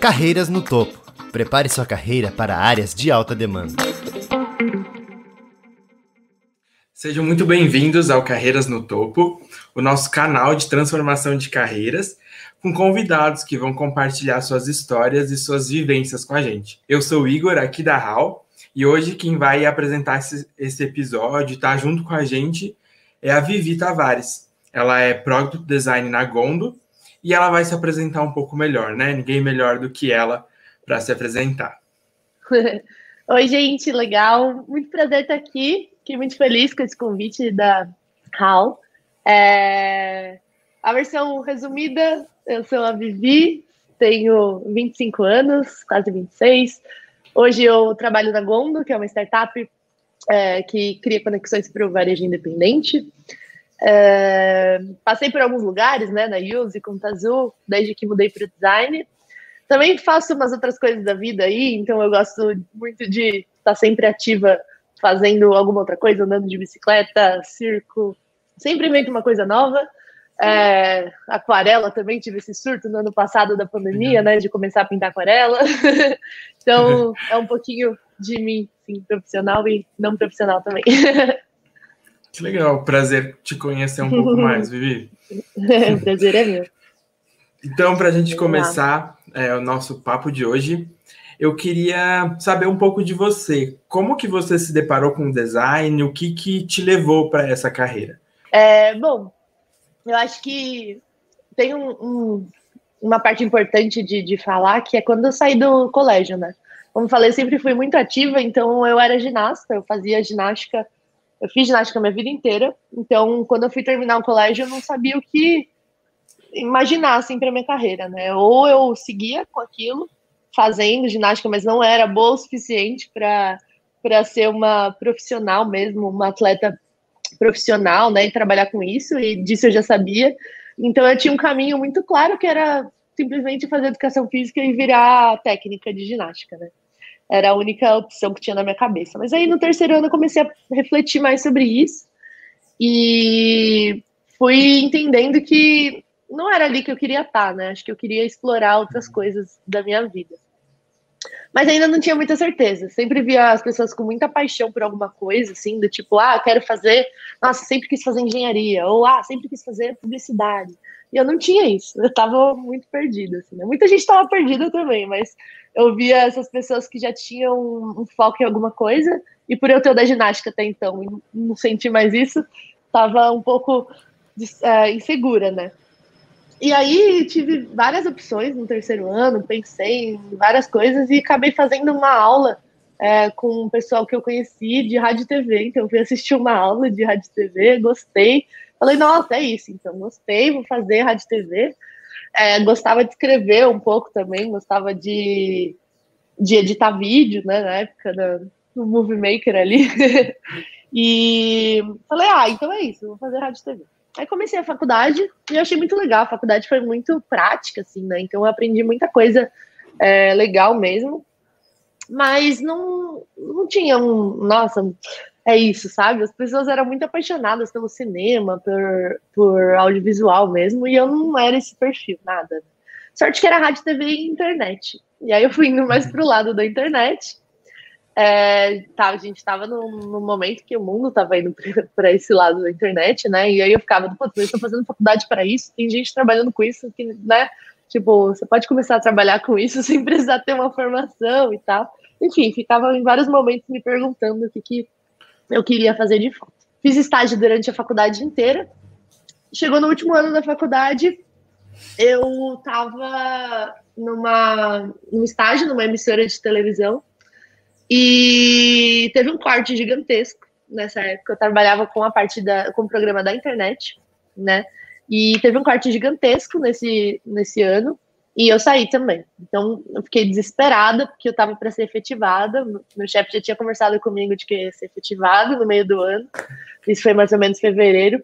Carreiras no topo. Prepare sua carreira para áreas de alta demanda. Sejam muito bem-vindos ao Carreiras no Topo, o nosso canal de transformação de carreiras, com convidados que vão compartilhar suas histórias e suas vivências com a gente. Eu sou Igor, aqui da HAL, e hoje quem vai apresentar esse, esse episódio, tá junto com a gente, é a Vivi Tavares. Ela é Product Design na Gondo e ela vai se apresentar um pouco melhor, né? Ninguém melhor do que ela para se apresentar. Oi, gente, legal. Muito prazer estar aqui. Fiquei muito feliz com esse convite da HAL. É... A versão resumida, eu sou a Vivi, tenho 25 anos, quase 26. Hoje eu trabalho na Gondo, que é uma startup é, que cria conexões para o varejo independente. Passei por alguns lugares, né, na Use, com Tazu, desde que mudei para o design. Também faço umas outras coisas da vida aí, então eu gosto muito de estar sempre ativa fazendo alguma outra coisa, andando de bicicleta, circo, sempre invento uma coisa nova. É, aquarela também tive esse surto no ano passado da pandemia, né, de começar a pintar aquarela. então é um pouquinho de mim, sim, profissional e não profissional também. Que legal, prazer te conhecer um pouco mais, Vivi. o prazer é meu. Então, para a gente começar é, o nosso papo de hoje, eu queria saber um pouco de você. Como que você se deparou com o design? O que, que te levou para essa carreira? É, bom, eu acho que tem um, um, uma parte importante de, de falar que é quando eu saí do colégio, né? Como falei, sempre fui muito ativa, então eu era ginasta, eu fazia ginástica eu fiz ginástica a minha vida inteira, então quando eu fui terminar o colégio, eu não sabia o que imaginar assim para minha carreira, né? Ou eu seguia com aquilo, fazendo ginástica, mas não era boa o suficiente para para ser uma profissional mesmo, uma atleta profissional, né, e trabalhar com isso, e disso eu já sabia. Então eu tinha um caminho muito claro que era simplesmente fazer educação física e virar técnica de ginástica, né? Era a única opção que tinha na minha cabeça. Mas aí no terceiro ano eu comecei a refletir mais sobre isso e fui entendendo que não era ali que eu queria estar, né? Acho que eu queria explorar outras coisas da minha vida. Mas ainda não tinha muita certeza. Sempre via as pessoas com muita paixão por alguma coisa, assim, do tipo, ah, quero fazer, nossa, sempre quis fazer engenharia, ou ah, sempre quis fazer publicidade. E eu não tinha isso, eu tava muito perdida, assim, né? Muita gente tava perdida também, mas eu via essas pessoas que já tinham um, foco em alguma coisa, e por eu ter o da ginástica até então, não senti mais isso, tava um pouco é, insegura, né? E aí tive várias opções no terceiro ano, pensei em várias coisas e acabei fazendo uma aula é, com um pessoal que eu conheci de rádio e TV. Então, fui assistir uma aula de rádio e TV, gostei. Falei, nossa, é isso, então gostei, vou fazer rádio TV. É, gostava de escrever um pouco também, gostava de, de editar vídeo, né, na época do, do Movie Maker ali. e falei, ah, então é isso, vou fazer rádio TV. Aí comecei a faculdade e achei muito legal. A faculdade foi muito prática, assim, né? Então eu aprendi muita coisa é, legal mesmo. Mas não, não tinha um. Nossa, é isso, sabe? As pessoas eram muito apaixonadas pelo cinema, por, por audiovisual mesmo, e eu não era esse perfil, nada. Sorte que era rádio, TV e internet. E aí eu fui indo mais pro lado da internet. É, tá, a gente estava num, momento que o mundo estava indo para esse lado da internet, né? E aí eu ficava, pô, eu estou fazendo faculdade para isso, tem gente trabalhando com isso, que, né? Tipo, você pode começar a trabalhar com isso sem precisar ter uma formação e tal. Enfim, ficava em vários momentos me perguntando o que, que eu queria fazer de fato. Fiz estágio durante a faculdade inteira. Chegou no último ano da faculdade, eu estava numa, num estágio numa emissora de televisão e teve um corte gigantesco nessa época. Eu trabalhava com a parte da, com o programa da internet, né? E teve um corte gigantesco nesse, nesse ano. E eu saí também. Então, eu fiquei desesperada, porque eu estava para ser efetivada. Meu chefe já tinha conversado comigo de que ia ser efetivado no meio do ano. Isso foi mais ou menos fevereiro.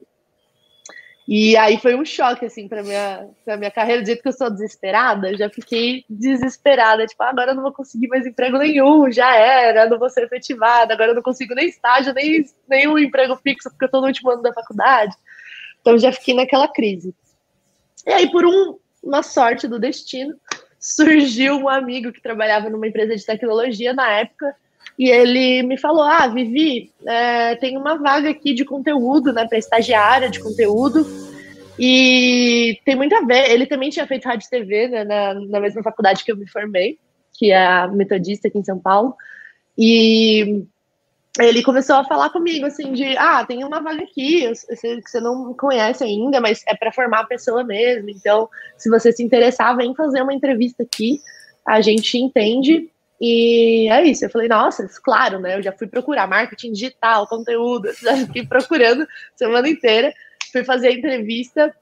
E aí foi um choque, assim, para minha, pra minha carreira. Do jeito que eu sou desesperada, eu já fiquei desesperada. Tipo, ah, agora eu não vou conseguir mais emprego nenhum, já era, não vou ser efetivada, agora eu não consigo nem estágio, nem nenhum emprego fixo, porque eu estou no último ano da faculdade. Então já fiquei naquela crise. E aí, por um, uma sorte do destino, surgiu um amigo que trabalhava numa empresa de tecnologia na época e ele me falou: Ah, Vivi, é, tem uma vaga aqui de conteúdo, né, para estagiária de conteúdo. E tem muito a ver. Ele também tinha feito rádio e TV né, na, na mesma faculdade que eu me formei, que é a Metodista aqui em São Paulo. E ele começou a falar comigo assim de ah tem uma vaga aqui eu sei que você não conhece ainda mas é para formar a pessoa mesmo então se você se interessar vem fazer uma entrevista aqui a gente entende. E é isso eu falei nossa claro né eu já fui procurar marketing digital conteúdo já procurando semana inteira fui fazer a entrevista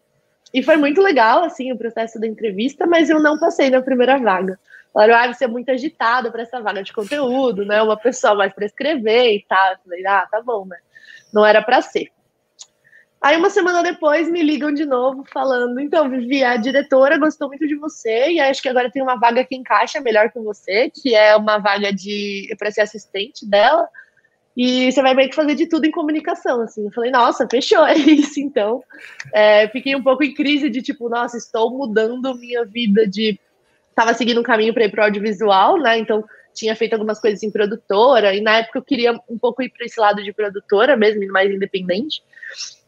e foi muito legal assim o processo da entrevista mas eu não passei na primeira vaga Falaram, ah, você é muito agitado para essa vaga de conteúdo, né? Uma pessoa mais para escrever e tal. Eu falei, ah, tá bom, né? Não era para ser. Aí uma semana depois me ligam de novo falando, então, Vivi, a diretora gostou muito de você e acho que agora tem uma vaga que encaixa melhor com você, que é uma vaga de para ser assistente dela. E você vai meio que fazer de tudo em comunicação, assim. Eu falei, nossa, fechou, é isso, então. É, fiquei um pouco em crise de tipo, nossa, estou mudando minha vida de estava seguindo um caminho para ir para o audiovisual, né? Então tinha feito algumas coisas em produtora, e na época eu queria um pouco ir para esse lado de produtora mesmo, mais independente.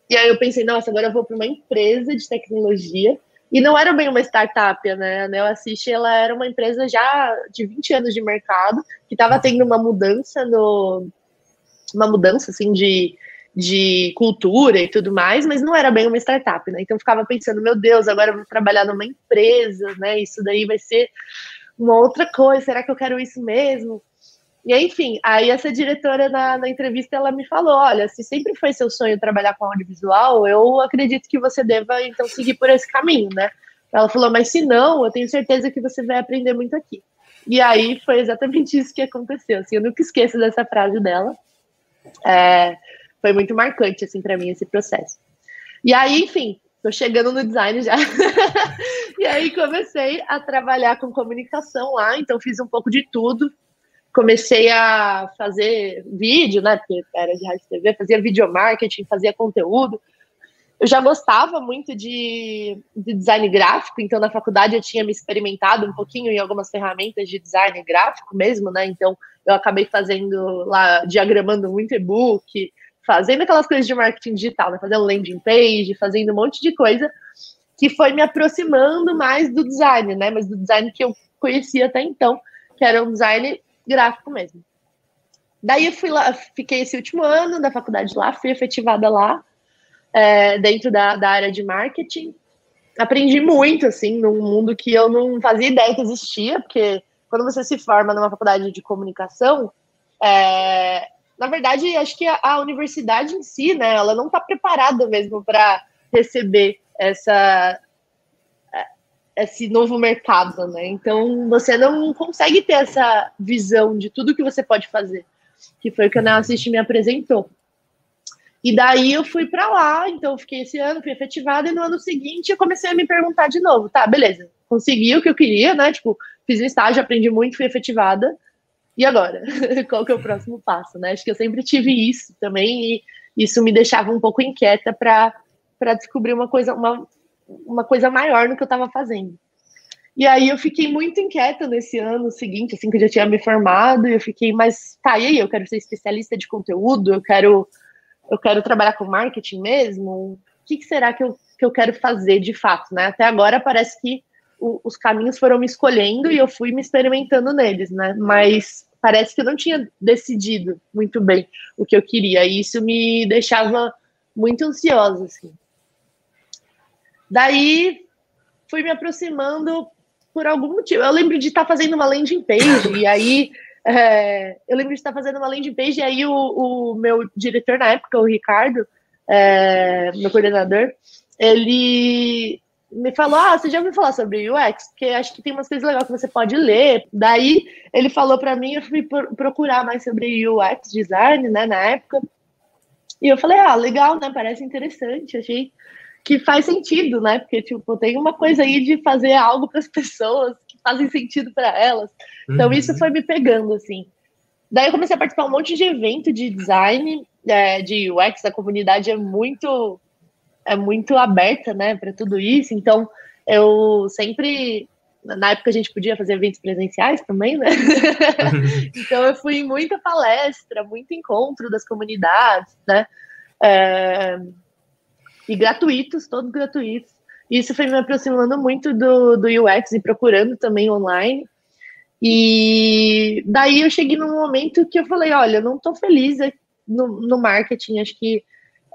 E aí eu pensei, nossa, agora eu vou para uma empresa de tecnologia. E não era bem uma startup, né? A Neo Assist, ela era uma empresa já de 20 anos de mercado, que estava tendo uma mudança no uma mudança assim de de cultura e tudo mais, mas não era bem uma startup, né? Então eu ficava pensando, meu Deus, agora eu vou trabalhar numa empresa, né? Isso daí vai ser uma outra coisa, será que eu quero isso mesmo? E enfim, aí essa diretora na, na entrevista ela me falou: olha, se sempre foi seu sonho trabalhar com audiovisual, eu acredito que você deva então seguir por esse caminho, né? Ela falou, mas se não, eu tenho certeza que você vai aprender muito aqui. E aí foi exatamente isso que aconteceu. Assim, eu nunca esqueço dessa frase dela. É, foi muito marcante, assim, para mim, esse processo. E aí, enfim, tô chegando no design já. e aí comecei a trabalhar com comunicação lá, então fiz um pouco de tudo. Comecei a fazer vídeo, né? Porque era de rádio TV, fazia video marketing, fazia conteúdo. Eu já gostava muito de, de design gráfico, então na faculdade eu tinha me experimentado um pouquinho em algumas ferramentas de design gráfico mesmo, né? Então eu acabei fazendo lá, diagramando muito e-book, fazendo aquelas coisas de marketing digital, né? Fazendo landing page, fazendo um monte de coisa que foi me aproximando mais do design, né? Mas do design que eu conhecia até então, que era um design gráfico mesmo. Daí eu fui lá, fiquei esse último ano da faculdade lá, fui efetivada lá, é, dentro da, da área de marketing. Aprendi muito, assim, num mundo que eu não fazia ideia que existia, porque quando você se forma numa faculdade de comunicação, é, na verdade, acho que a, a universidade em si, né, ela não está preparada mesmo para receber essa é, esse novo mercado, né? Então você não consegue ter essa visão de tudo que você pode fazer, que foi o que a Neo Assist me apresentou. E daí eu fui para lá, então fiquei esse ano, fui efetivada, e no ano seguinte eu comecei a me perguntar de novo, tá, beleza, consegui o que eu queria, né? Tipo, fiz um estágio, aprendi muito, fui efetivada e agora? Qual que é o próximo passo, né? Acho que eu sempre tive isso também e isso me deixava um pouco inquieta para descobrir uma coisa, uma, uma coisa maior no que eu estava fazendo. E aí eu fiquei muito inquieta nesse ano seguinte, assim que eu já tinha me formado, e eu fiquei, mas tá, e aí, eu quero ser especialista de conteúdo, eu quero eu quero trabalhar com marketing mesmo? O que, que será que eu, que eu quero fazer de fato, né? Até agora parece que o, os caminhos foram me escolhendo e eu fui me experimentando neles, né? Mas parece que eu não tinha decidido muito bem o que eu queria. E isso me deixava muito ansiosa, assim. Daí fui me aproximando por algum motivo. Eu lembro de estar fazendo uma landing page, e aí é, eu lembro de estar fazendo uma landing page, e aí o, o meu diretor na época, o Ricardo, é, meu coordenador, ele me falou: Ah, você já ouviu falar sobre UX? Porque acho que tem umas coisas legais que você pode ler. Daí ele falou para mim, eu fui procurar mais sobre UX design, né, na época. E eu falei: Ah, legal, né? Parece interessante. Achei que faz sentido, né? Porque, tipo, tem uma coisa aí de fazer algo para as pessoas que fazem sentido para elas. Então, uhum. isso foi me pegando, assim. Daí eu comecei a participar um monte de evento de design, é, de UX, a comunidade é muito é muito aberta, né, para tudo isso. Então, eu sempre na época a gente podia fazer eventos presenciais também, né? então eu fui em muita palestra, muito encontro das comunidades, né? É, e gratuitos, todos gratuitos. Isso foi me aproximando muito do, do UX e procurando também online. E daí eu cheguei num momento que eu falei, olha, eu não estou feliz no, no marketing, acho que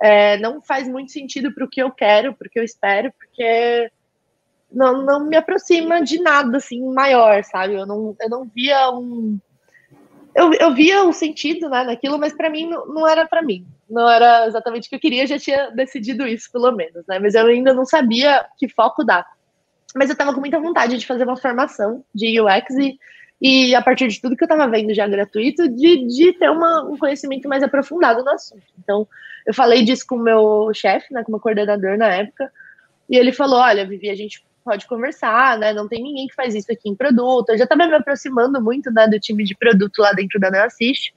é, não faz muito sentido para o que eu quero, para o que eu espero, porque não, não me aproxima de nada assim maior, sabe? Eu não, eu não via um. Eu, eu via o sentido né, naquilo, mas para mim não, não era para mim. Não era exatamente o que eu queria, já tinha decidido isso, pelo menos, né? Mas eu ainda não sabia que foco dar. Mas eu estava com muita vontade de fazer uma formação de UX e, e a partir de tudo que eu estava vendo já gratuito, de, de ter uma, um conhecimento mais aprofundado no assunto. Então, eu falei disso com o meu chefe, né, com o meu coordenador na época, e ele falou: Olha, Vivi, a gente pode conversar, né? Não tem ninguém que faz isso aqui em produto. Eu já estava me aproximando muito né, do time de produto lá dentro da Neoassist.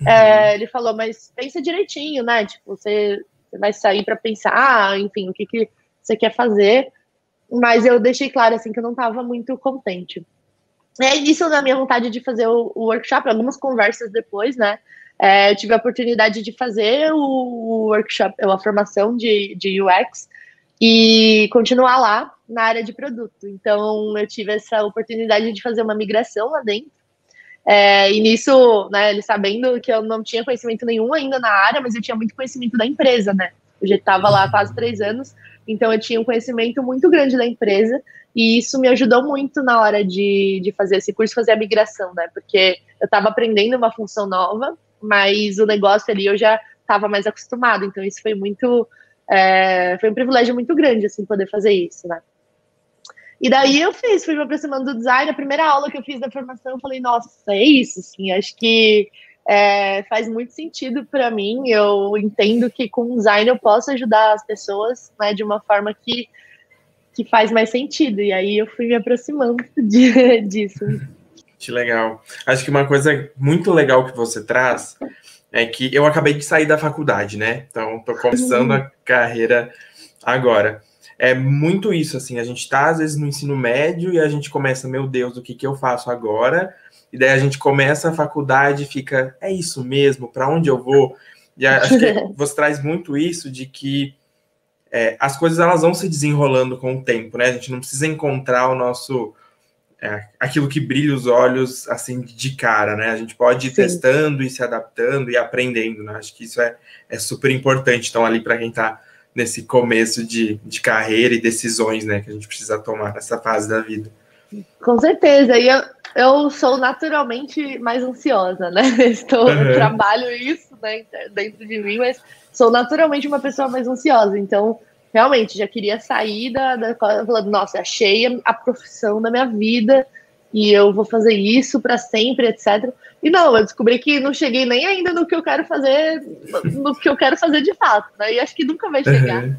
Uhum. É, ele falou, mas pensa direitinho, né? Tipo, você, você vai sair para pensar, enfim, o que, que você quer fazer. Mas eu deixei claro assim que eu não estava muito contente. É isso na minha vontade de fazer o, workshop, algumas conversas depois, né? É, eu tive a oportunidade de fazer o, o workshop, a formação de, de UX e continuar lá na área de produto. Então, eu tive essa oportunidade de fazer uma migração lá dentro. É, e nisso, né, ele sabendo que eu não tinha conhecimento nenhum ainda na área, mas eu tinha muito conhecimento da empresa, né? Eu já estava lá há quase três anos, então eu tinha um conhecimento muito grande da empresa, e isso me ajudou muito na hora de, de fazer esse curso, fazer a migração, né? Porque eu estava aprendendo uma função nova, mas o negócio ali eu já estava mais acostumado, então isso foi muito é, foi um privilégio muito grande, assim, poder fazer isso, né? E daí eu fiz, fui me aproximando do design. A primeira aula que eu fiz da formação, eu falei, nossa, é isso, assim, acho que é, faz muito sentido para mim. Eu entendo que com design eu posso ajudar as pessoas, né, de uma forma que, que faz mais sentido. E aí eu fui me aproximando de, disso. Que legal. Acho que uma coisa muito legal que você traz é que eu acabei de sair da faculdade, né? Então, estou começando a carreira agora. É muito isso, assim, a gente está às vezes no ensino médio e a gente começa, meu Deus, o que, que eu faço agora? E daí a gente começa a faculdade e fica, é isso mesmo, para onde eu vou? E acho que você traz muito isso de que é, as coisas elas vão se desenrolando com o tempo, né? A gente não precisa encontrar o nosso é, aquilo que brilha os olhos assim de cara, né? A gente pode ir Sim. testando e se adaptando e aprendendo, né? Acho que isso é, é super importante. Então, ali para quem está nesse começo de, de carreira e decisões, né, que a gente precisa tomar nessa fase da vida. Com certeza. E eu, eu sou naturalmente mais ansiosa, né? Estou, uhum. trabalho isso né, dentro de mim, mas sou naturalmente uma pessoa mais ansiosa. Então, realmente já queria sair da, da falando, nossa, achei a profissão da minha vida e eu vou fazer isso para sempre, etc. E não, eu descobri que não cheguei nem ainda no que eu quero fazer, no que eu quero fazer de fato, né? E acho que nunca vai chegar. Uhum.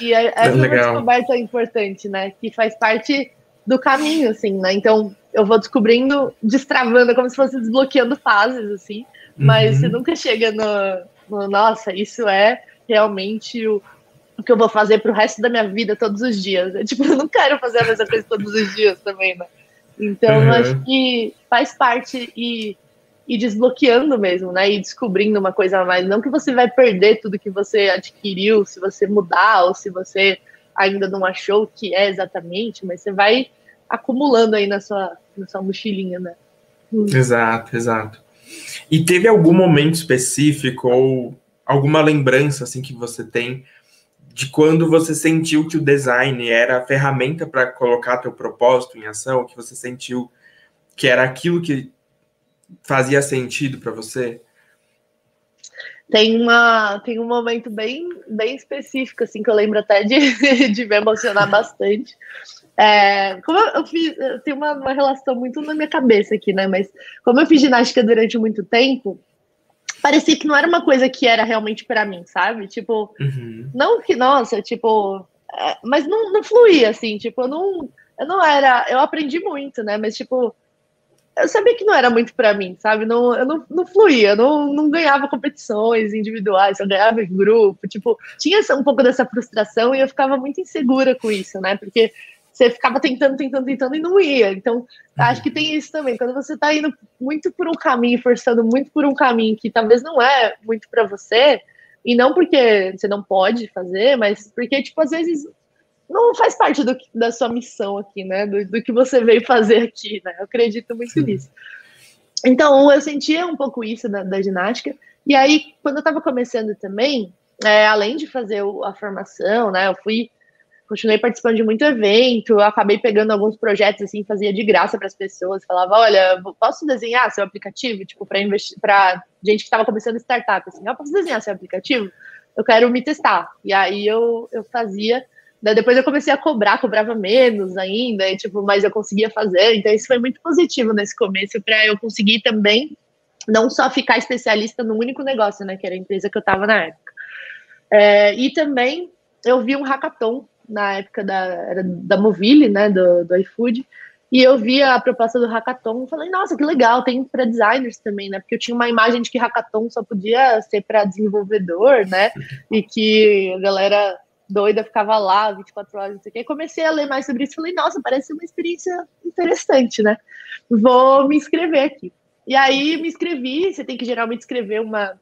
E é, essa é uma descoberta importante, né? Que faz parte do caminho, assim, né? Então eu vou descobrindo, destravando, como se fosse desbloqueando fases, assim. Mas uhum. você nunca chega no, no, nossa, isso é realmente o, o que eu vou fazer pro resto da minha vida todos os dias. É, tipo, eu não quero fazer a mesma coisa todos os dias também, né? Então, uhum. acho que faz parte e, e desbloqueando mesmo, né? E descobrindo uma coisa a mais. Não que você vai perder tudo que você adquiriu se você mudar ou se você ainda não achou o que é exatamente, mas você vai acumulando aí na sua, na sua mochilinha, né? Exato, exato. E teve algum momento específico ou alguma lembrança assim que você tem de quando você sentiu que o design era a ferramenta para colocar teu propósito em ação, que você sentiu que era aquilo que fazia sentido para você? Tem, uma, tem um momento bem, bem específico, assim, que eu lembro até de, de me emocionar bastante. É, como eu, eu fiz, eu tenho uma, uma relação muito na minha cabeça aqui, né? Mas como eu fiz ginástica durante muito tempo, parecia que não era uma coisa que era realmente para mim, sabe? Tipo, uhum. não que, nossa, tipo, é, mas não, não fluía, assim, tipo, eu não, eu não era, eu aprendi muito, né? Mas, tipo, eu sabia que não era muito para mim, sabe? Não, eu não, não fluía, não, não ganhava competições individuais, eu ganhava em grupo, tipo, tinha um pouco dessa frustração e eu ficava muito insegura com isso, né? Porque você ficava tentando, tentando, tentando e não ia. Então, acho que tem isso também. Quando você está indo muito por um caminho, forçando muito por um caminho que talvez não é muito para você, e não porque você não pode fazer, mas porque, tipo, às vezes não faz parte do, da sua missão aqui, né? Do, do, que você veio fazer aqui, né? Eu acredito muito nisso. Então, eu sentia um pouco isso da, da ginástica. E aí, quando eu estava começando também, é, além de fazer a formação, né? Eu fui, continuei participando de muito evento, acabei pegando alguns projetos assim, fazia de graça para as pessoas, falava, olha, posso desenhar seu aplicativo, tipo, para investir, para gente que estava começando startup, assim, eu posso desenhar seu aplicativo? Eu quero me testar. E aí eu, eu fazia depois eu comecei a cobrar, cobrava menos ainda, e, tipo, mas eu conseguia fazer. Então isso foi muito positivo nesse começo para eu conseguir também não só ficar especialista no único negócio, né, que era a empresa que eu estava na época. É, e também eu vi um hackathon na época da, da Movile, né, do, do iFood, e eu vi a proposta do hackathon e falei, nossa, que legal, tem para designers também, né? Porque eu tinha uma imagem de que hackathon só podia ser para desenvolvedor, né? E que a galera doida, ficava lá 24 horas, não sei o quê. comecei a ler mais sobre isso e falei, nossa, parece uma experiência interessante, né? Vou me inscrever aqui. E aí me inscrevi, você tem que geralmente escrever uma,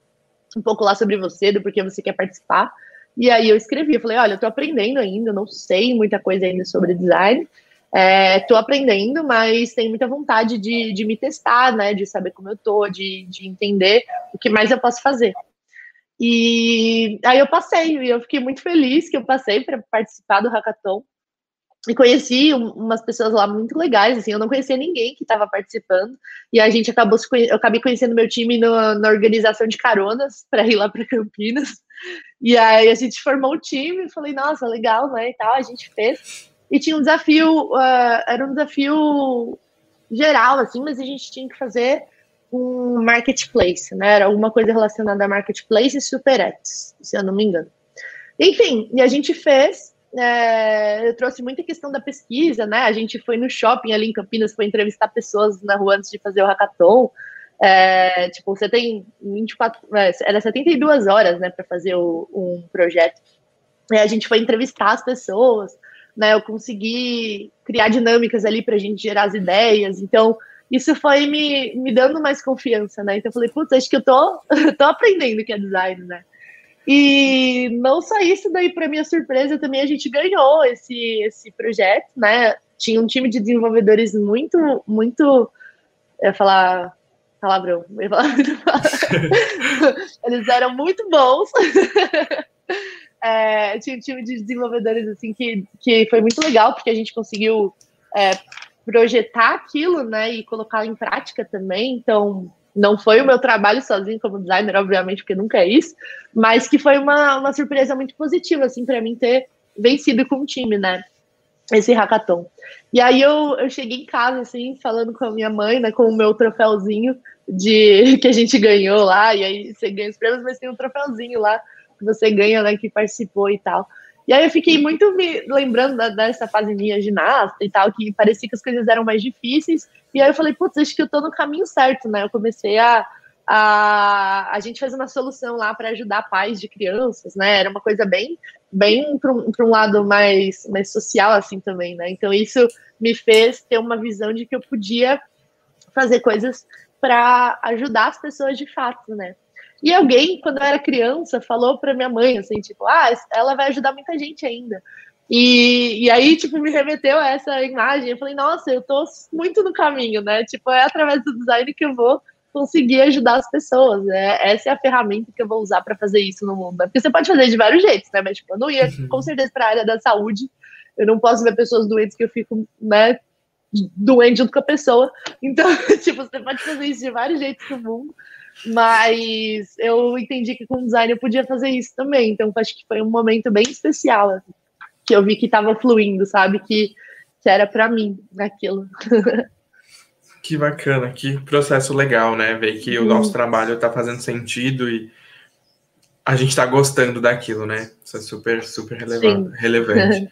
um pouco lá sobre você, do porquê você quer participar. E aí eu escrevi, eu falei, olha, eu tô aprendendo ainda, não sei muita coisa ainda sobre design, é, tô aprendendo, mas tenho muita vontade de, de me testar, né, de saber como eu tô, de, de entender o que mais eu posso fazer. E aí eu passei, e eu fiquei muito feliz que eu passei para participar do hackathon. E conheci umas pessoas lá muito legais, assim, eu não conhecia ninguém que estava participando, e a gente acabou eu acabei conhecendo meu time no, na organização de caronas para ir lá para Campinas. E aí a gente formou o time, falei, nossa, legal, né? E tal, a gente fez. E tinha um desafio, uh, era um desafio geral, assim, mas a gente tinha que fazer um marketplace, né? Era alguma coisa relacionada a marketplace e superetes, se eu não me engano. Enfim, e a gente fez. É, eu trouxe muita questão da pesquisa, né? A gente foi no shopping ali em Campinas, foi entrevistar pessoas na rua antes de fazer o hackathon. É, tipo, você tem 24, é, era 72 horas, né, para fazer o, um projeto. E a gente foi entrevistar as pessoas, né? Eu consegui criar dinâmicas ali para a gente gerar as ideias. Então, isso foi me, me dando mais confiança, né? Então eu falei, putz, acho que eu tô, tô aprendendo o que é design, né? E não só isso, daí para minha surpresa também a gente ganhou esse, esse projeto, né? Tinha um time de desenvolvedores muito, muito, eu ia falar palavrão, eles eram muito bons. é, tinha um time de desenvolvedores assim que, que foi muito legal porque a gente conseguiu é, projetar aquilo, né, e colocar em prática também. Então, não foi o meu trabalho sozinho como designer, obviamente, porque nunca é isso, mas que foi uma, uma surpresa muito positiva, assim, para mim ter vencido com o time, né, esse hackathon. E aí eu, eu cheguei em casa, assim, falando com a minha mãe, né, com o meu troféuzinho de que a gente ganhou lá, e aí você ganha os prêmios, mas tem um troféuzinho lá que você ganha, né, que participou e tal. E aí eu fiquei muito me lembrando da, dessa fase minha ginasta e tal, que parecia que as coisas eram mais difíceis. E aí eu falei, putz, acho que eu tô no caminho certo, né? Eu comecei a. A, a gente fez uma solução lá para ajudar pais de crianças, né? Era uma coisa bem, bem para um, lado mais, mais social, assim também, né? Então isso me fez ter uma visão de que eu podia fazer coisas para ajudar as pessoas de fato, né? E alguém, quando eu era criança, falou para minha mãe, assim, tipo, ah, ela vai ajudar muita gente ainda. E, e aí, tipo, me remeteu a essa imagem. Eu falei, nossa, eu tô muito no caminho, né? Tipo, é através do design que eu vou conseguir ajudar as pessoas. Né? Essa é a ferramenta que eu vou usar para fazer isso no mundo. Porque você pode fazer de vários jeitos, né? Mas, tipo, eu não ia, uhum. com certeza, para a área da saúde. Eu não posso ver pessoas doentes que eu fico, né, doente junto com a pessoa. Então, tipo, você pode fazer isso de vários jeitos no mundo. Mas eu entendi que com design eu podia fazer isso também. Então acho que foi um momento bem especial, assim, que eu vi que estava fluindo, sabe? Que, que era para mim aquilo. Que bacana, que processo legal, né? Ver que o nosso trabalho está fazendo sentido e a gente está gostando daquilo, né? Isso é super, super relevante. relevante.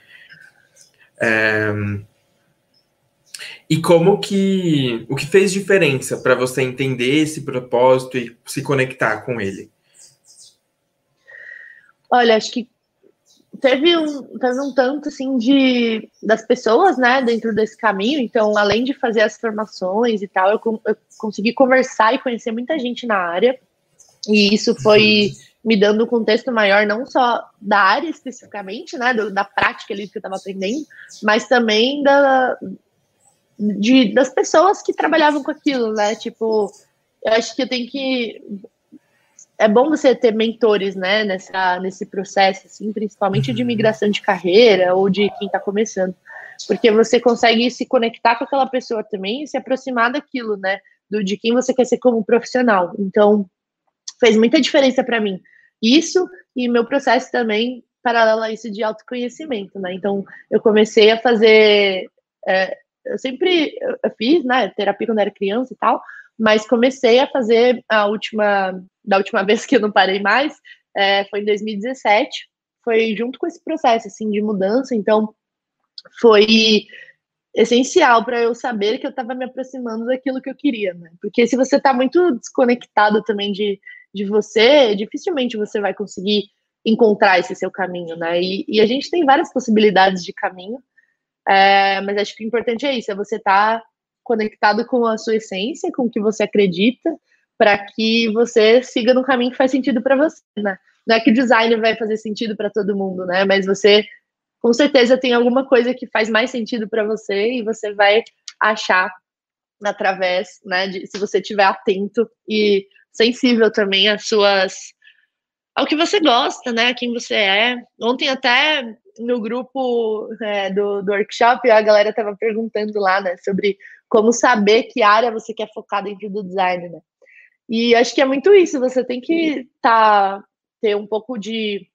é, e como que o que fez diferença para você entender esse propósito e se conectar com ele? Olha, acho que teve um, teve um tanto assim de das pessoas, né, dentro desse caminho. Então, além de fazer as formações e tal, eu, eu consegui conversar e conhecer muita gente na área. E isso foi me dando um contexto maior, não só da área especificamente, né, do, da prática ali que eu estava aprendendo, mas também da, de, das pessoas que trabalhavam com aquilo, né? Tipo, eu acho que eu tenho que é bom você ter mentores, né, nessa, nesse processo, assim, principalmente de uhum. migração de carreira ou de quem está começando, porque você consegue se conectar com aquela pessoa também e se aproximar daquilo, né, do, de quem você quer ser como profissional. Então, fez muita diferença para mim. Isso e meu processo também, paralelo a isso, de autoconhecimento, né, então eu comecei a fazer, é, eu sempre eu fiz, né, terapia quando era criança e tal, mas comecei a fazer a última, da última vez que eu não parei mais, é, foi em 2017, foi junto com esse processo, assim, de mudança, então foi essencial para eu saber que eu estava me aproximando daquilo que eu queria, né? Porque se você está muito desconectado também de, de você, dificilmente você vai conseguir encontrar esse seu caminho, né? E, e a gente tem várias possibilidades de caminho, é, mas acho que o importante é isso, é você estar tá conectado com a sua essência, com o que você acredita, para que você siga no caminho que faz sentido para você, né? Não é que o design vai fazer sentido para todo mundo, né? Mas você com certeza tem alguma coisa que faz mais sentido para você e você vai achar através, né, de, se você estiver atento e sensível também às suas ao que você gosta, né, a quem você é. Ontem até no grupo é, do, do workshop a galera estava perguntando lá, né, sobre como saber que área você quer focar dentro do design, né? E acho que é muito isso, você tem que tá, ter um pouco de,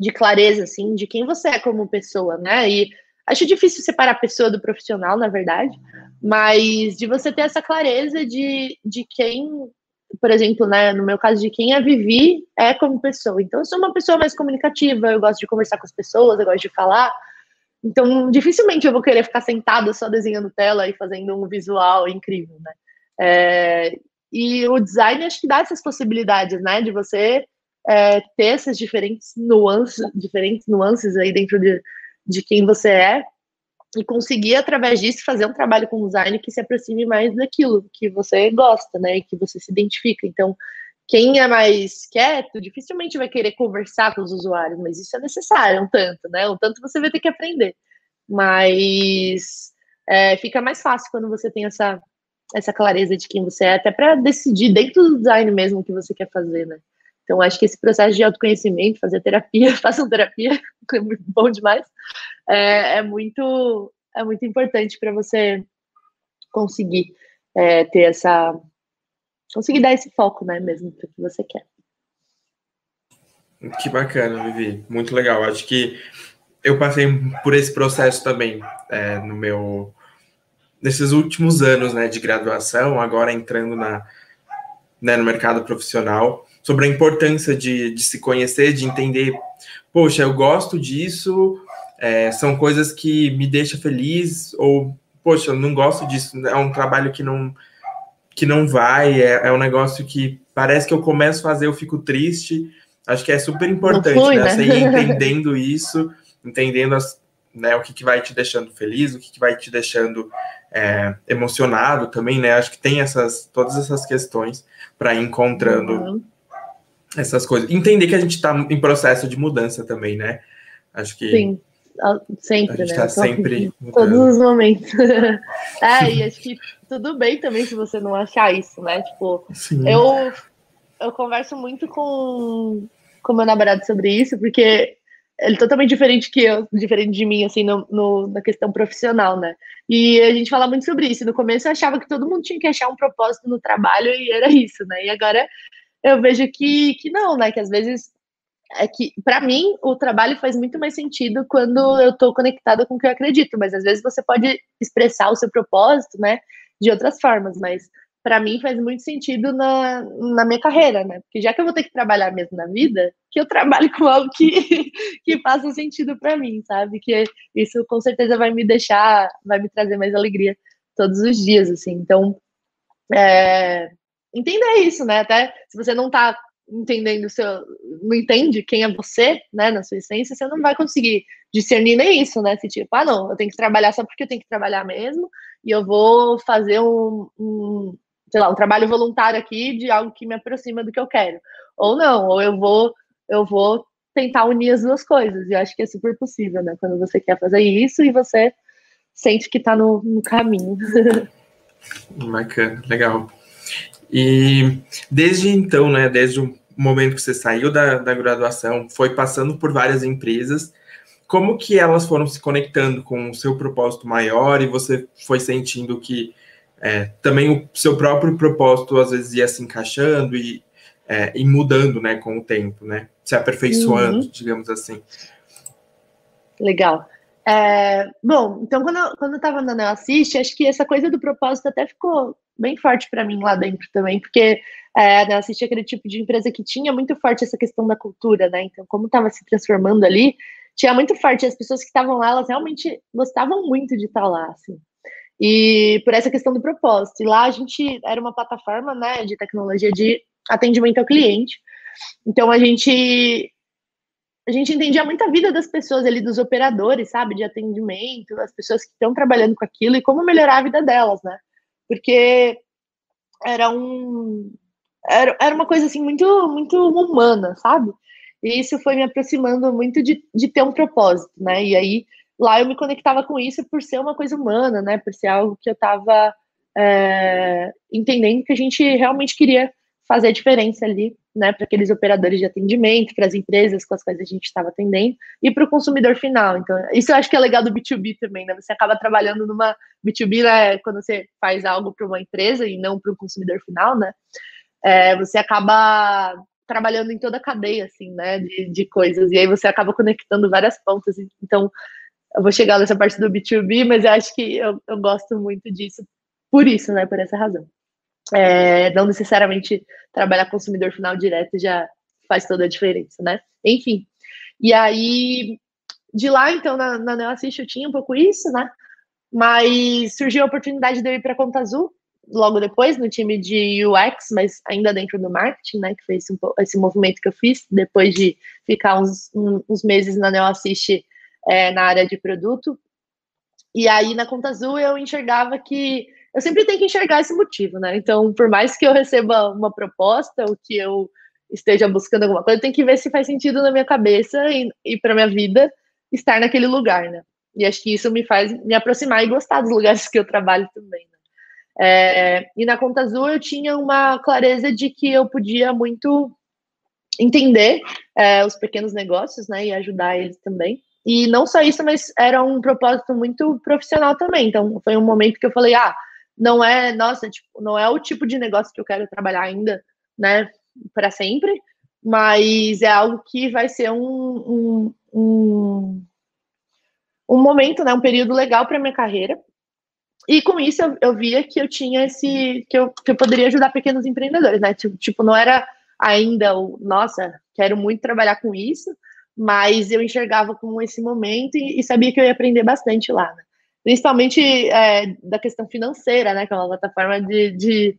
de clareza, assim, de quem você é como pessoa, né? E acho difícil separar a pessoa do profissional, na verdade, mas de você ter essa clareza de, de quem, por exemplo, né, no meu caso, de quem a Vivi é como pessoa. Então, eu sou uma pessoa mais comunicativa, eu gosto de conversar com as pessoas, eu gosto de falar, então, dificilmente eu vou querer ficar sentada só desenhando tela e fazendo um visual incrível, né? É, e o design acho que dá essas possibilidades, né? De você é, ter essas diferentes nuances, diferentes nuances aí dentro de, de quem você é e conseguir, através disso, fazer um trabalho com design que se aproxime mais daquilo que você gosta, né? E que você se identifica. Então, quem é mais quieto dificilmente vai querer conversar com os usuários, mas isso é necessário, um tanto, né? Um tanto você vai ter que aprender. Mas é, fica mais fácil quando você tem essa, essa clareza de quem você é, até para decidir dentro do design mesmo o que você quer fazer, né? Então, acho que esse processo de autoconhecimento, fazer terapia, façam terapia, é muito bom demais, é, é muito, é muito importante para você conseguir é, ter essa, conseguir dar esse foco, né, mesmo para o que você quer. Que bacana, Vivi. Muito legal. Acho que eu passei por esse processo também é, no meu nesses últimos anos, né, de graduação, agora entrando na né, no mercado profissional, sobre a importância de, de se conhecer, de entender, poxa, eu gosto disso, é, são coisas que me deixam feliz, ou, poxa, eu não gosto disso, é um trabalho que não que não vai, é, é um negócio que parece que eu começo a fazer, eu fico triste. Acho que é super importante, fui, né? né? Você ir entendendo isso, entendendo as, né, o que, que vai te deixando feliz, o que, que vai te deixando é, emocionado também, né? Acho que tem essas todas essas questões para ir encontrando uhum. essas coisas. Entender que a gente está em processo de mudança também, né? Acho que Sim. Sempre, a gente né? Tá sempre mudando. Todos os momentos. é, e acho que tudo bem também se você não achar isso, né? Tipo, Sim. eu, eu converso muito com, com meu namorado sobre isso, porque ele é totalmente diferente que eu, diferente de mim, assim, no, no, na questão profissional, né? E a gente fala muito sobre isso. No começo eu achava que todo mundo tinha que achar um propósito no trabalho e era isso, né? E agora eu vejo que, que não, né? Que às vezes é que, para mim, o trabalho faz muito mais sentido quando eu estou conectada com o que eu acredito, mas às vezes você pode expressar o seu propósito, né, de outras formas, mas para mim faz muito sentido na, na minha carreira, né? Porque já que eu vou ter que trabalhar mesmo na vida, que eu trabalhe com algo que, que faça sentido para mim, sabe? Que isso com certeza vai me deixar, vai me trazer mais alegria todos os dias, assim. Então, é, entenda isso, né? Até se você não tá entendendo seu, não entende quem é você, né, na sua essência, você não vai conseguir discernir nem isso, né? Se tipo, ah, não, eu tenho que trabalhar só porque eu tenho que trabalhar mesmo, e eu vou fazer um, um sei lá, um trabalho voluntário aqui de algo que me aproxima do que eu quero. Ou não, ou eu vou, eu vou tentar unir as duas coisas. E eu acho que é super possível, né? Quando você quer fazer isso e você sente que está no, no caminho. Bacana, legal. E desde então, né, desde o momento que você saiu da, da graduação, foi passando por várias empresas, como que elas foram se conectando com o seu propósito maior e você foi sentindo que é, também o seu próprio propósito às vezes ia se encaixando e, é, e mudando, né, com o tempo, né, se aperfeiçoando, uhum. digamos assim. Legal. É, bom, então quando eu, quando eu tava na Assiste, acho que essa coisa do propósito até ficou bem forte para mim lá dentro também, porque é, a Assiste é aquele tipo de empresa que tinha muito forte essa questão da cultura, né? Então, como estava se transformando ali, tinha muito forte. As pessoas que estavam lá, elas realmente gostavam muito de estar lá, assim. E por essa questão do propósito. E lá a gente era uma plataforma, né, de tecnologia de atendimento ao cliente. Então a gente a gente entendia muito a vida das pessoas ali, dos operadores, sabe, de atendimento, as pessoas que estão trabalhando com aquilo e como melhorar a vida delas, né? Porque era um era, era uma coisa assim muito muito humana, sabe? E isso foi me aproximando muito de, de ter um propósito, né? E aí lá eu me conectava com isso por ser uma coisa humana, né? Por ser algo que eu estava é, entendendo que a gente realmente queria fazer a diferença ali, né? Para aqueles operadores de atendimento, para as empresas com as quais a gente estava atendendo e para o consumidor final. Então, isso eu acho que é legal do B2B também, né? Você acaba trabalhando numa B2B, né? Quando você faz algo para uma empresa e não para o consumidor final, né? É, você acaba trabalhando em toda a cadeia, assim, né, de, de coisas, e aí você acaba conectando várias pontas, então eu vou chegar nessa parte do B2B, mas eu acho que eu, eu gosto muito disso por isso, né, por essa razão. É, não necessariamente trabalhar consumidor final direto já faz toda a diferença, né? Enfim, e aí, de lá, então, na, na Neoassist eu tinha um pouco isso, né? Mas surgiu a oportunidade de eu ir para a Conta Azul, logo depois no time de UX, mas ainda dentro do marketing, né, que foi esse, esse movimento que eu fiz, depois de ficar uns, uns meses na Neo Assist é, na área de produto. E aí, na Conta Azul, eu enxergava que eu sempre tenho que enxergar esse motivo, né? Então, por mais que eu receba uma proposta ou que eu esteja buscando alguma coisa, eu tenho que ver se faz sentido na minha cabeça e, e para minha vida estar naquele lugar, né? E acho que isso me faz me aproximar e gostar dos lugares que eu trabalho também. É, e na Conta Azul eu tinha uma clareza de que eu podia muito entender é, os pequenos negócios, né, e ajudar eles também. E não só isso, mas era um propósito muito profissional também. Então foi um momento que eu falei, ah, não é, nossa, tipo, não é o tipo de negócio que eu quero trabalhar ainda, né, para sempre, mas é algo que vai ser um, um, um, um momento, né, um período legal para minha carreira e com isso eu, eu, via que eu tinha esse. Que eu, que eu poderia ajudar pequenos empreendedores, né? Tipo, não era ainda o, nossa, quero muito trabalhar com isso, mas eu enxergava como esse momento e, e sabia que eu ia aprender bastante lá, né? Principalmente é, da questão financeira, né? Que é uma plataforma de, de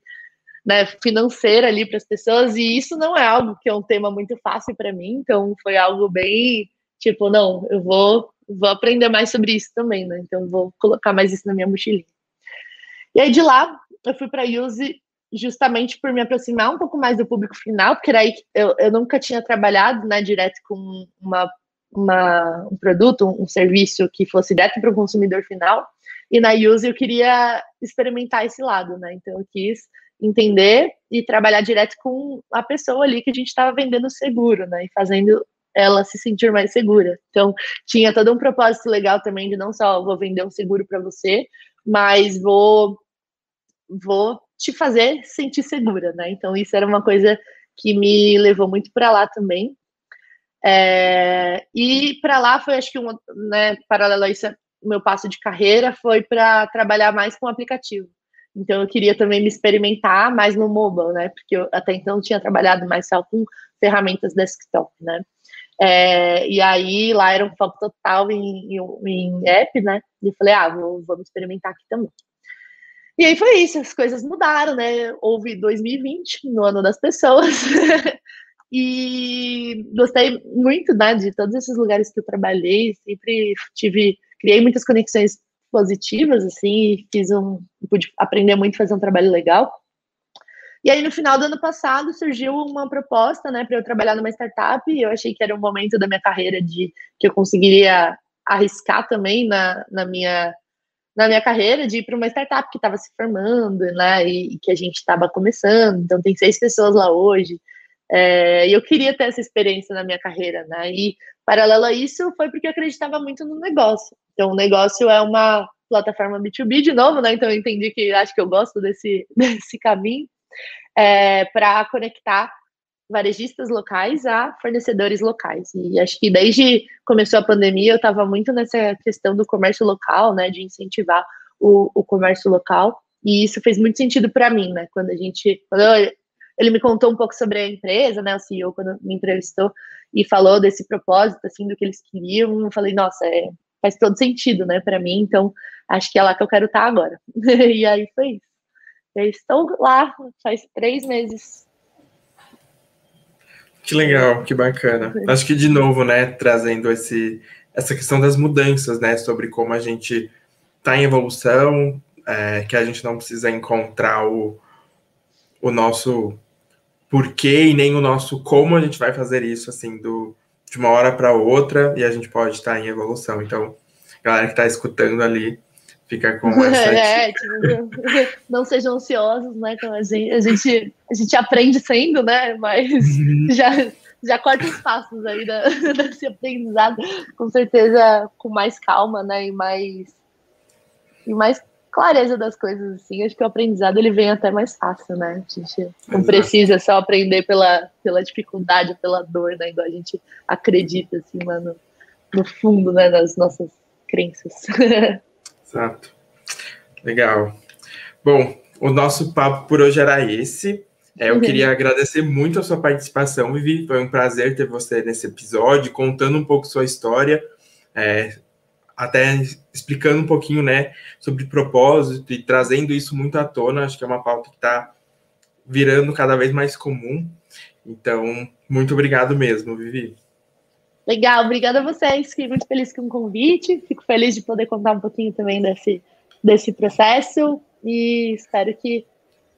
né, financeira ali para as pessoas, e isso não é algo que é um tema muito fácil para mim, então foi algo bem tipo, não, eu vou, vou aprender mais sobre isso também, né? Então vou colocar mais isso na minha mochilinha. E aí de lá eu fui para a Use justamente por me aproximar um pouco mais do público final, porque aí eu, eu nunca tinha trabalhado né, direto com uma, uma, um produto, um, serviço que fosse direto para o consumidor final. E na Use eu queria experimentar esse lado, né? Então eu quis entender e trabalhar direto com a pessoa ali que a gente estava vendendo seguro, né? E fazendo ela se sentir mais segura. Então, tinha todo um propósito legal também de não só vou vender um seguro para você, mas vou vou te fazer sentir segura, né? Então isso era uma coisa que me levou muito para lá também. É, e para lá foi, acho que, um, né, paralelo a isso, meu passo de carreira foi para trabalhar mais com aplicativo. Então eu queria também me experimentar mais no mobile, né? Porque eu até então tinha trabalhado mais só com ferramentas desktop, né? É, e aí lá era um foco total em, em, em, app, né? E eu falei, ah, vou, vamos experimentar aqui também. E aí foi isso, as coisas mudaram, né? Houve 2020, no ano das pessoas. E gostei muito, né, de todos esses lugares que eu trabalhei, sempre tive, criei muitas conexões positivas, assim, fiz um, pude aprender muito, fazer um trabalho legal. E aí, no final do ano passado, surgiu uma proposta, né, para eu trabalhar numa startup, e eu achei que era um momento da minha carreira de que eu conseguiria arriscar também na, na minha na minha carreira de ir para uma startup que estava se formando, né, e, e que a gente estava começando. Então tem seis pessoas lá hoje. É, e eu queria ter essa experiência na minha carreira, né? E paralelo a isso foi porque eu acreditava muito no negócio. Então o negócio é uma plataforma B2B de novo, né? Então eu entendi que acho que eu gosto desse desse caminho é, para conectar varejistas locais a fornecedores locais. E acho que desde começou a pandemia eu estava muito nessa questão do comércio local, né, de incentivar o, o comércio local. E isso fez muito sentido para mim, né? Quando a gente, quando eu, ele me contou um pouco sobre a empresa, né? O CEO quando me entrevistou e falou desse propósito, assim, do que eles queriam. Eu falei, nossa, é, faz todo sentido, né, para mim. Então, acho que é lá que eu quero estar tá agora. e aí foi isso. Eu estou lá faz três meses que legal, que bacana. Acho que de novo, né, trazendo esse, essa questão das mudanças, né, sobre como a gente está em evolução, é, que a gente não precisa encontrar o, o nosso porquê e nem o nosso como a gente vai fazer isso, assim, do, de uma hora para outra, e a gente pode estar em evolução. Então, galera que está escutando ali, fica com essa. É, tipo, não sejam ansiosos, né? Então a gente, a gente, a gente aprende sendo, né? Mas uhum. já, já corta os passos aí da, desse aprendizado, com certeza com mais calma, né? E mais, e mais clareza das coisas, assim. Acho que o aprendizado ele vem até mais fácil, né? A gente não Exato. precisa só aprender pela, pela dificuldade, pela dor, né? Igual a gente acredita, assim, lá no, no fundo, né? Das nossas crenças. Exato. Legal. Bom, o nosso papo por hoje era esse. É, eu uhum. queria agradecer muito a sua participação, Vivi. Foi um prazer ter você nesse episódio, contando um pouco sua história, é, até explicando um pouquinho, né, sobre propósito e trazendo isso muito à tona. Acho que é uma pauta que está virando cada vez mais comum. Então, muito obrigado mesmo, Vivi. Legal, obrigada a vocês. Fiquei muito feliz com o convite. Fico feliz de poder contar um pouquinho também desse, desse processo e espero que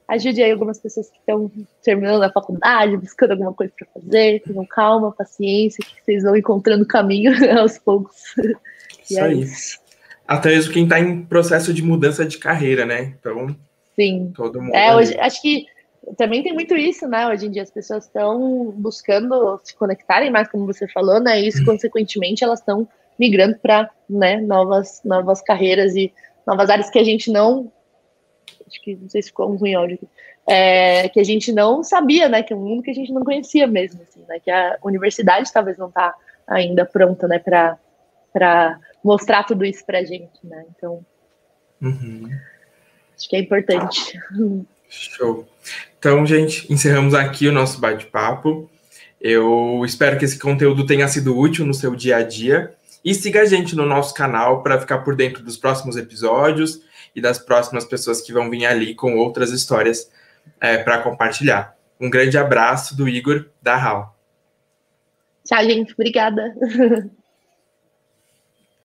ajude aí algumas pessoas que estão terminando a faculdade, buscando alguma coisa para fazer. Tenham calma, paciência, que vocês vão encontrando caminho aos poucos. Isso é. Isso. Até mesmo quem está em processo de mudança de carreira, né? Então, Sim. Todo mundo. É, hoje, acho que também tem muito isso, né? Hoje em dia as pessoas estão buscando se conectarem mais, como você falou, né? E isso, uhum. consequentemente, elas estão migrando para né, novas, novas carreiras e novas áreas que a gente não. Acho que não sei se ficou um ruim áudio aqui. É, que a gente não sabia, né? Que é um mundo que a gente não conhecia mesmo, assim, né? Que a universidade talvez não está ainda pronta, né? Para mostrar tudo isso para a gente, né? Então. Uhum. Acho que é importante. Show. Então, gente, encerramos aqui o nosso bate-papo. Eu espero que esse conteúdo tenha sido útil no seu dia a dia. E siga a gente no nosso canal para ficar por dentro dos próximos episódios e das próximas pessoas que vão vir ali com outras histórias é, para compartilhar. Um grande abraço do Igor da HAL. Tchau, gente. Obrigada.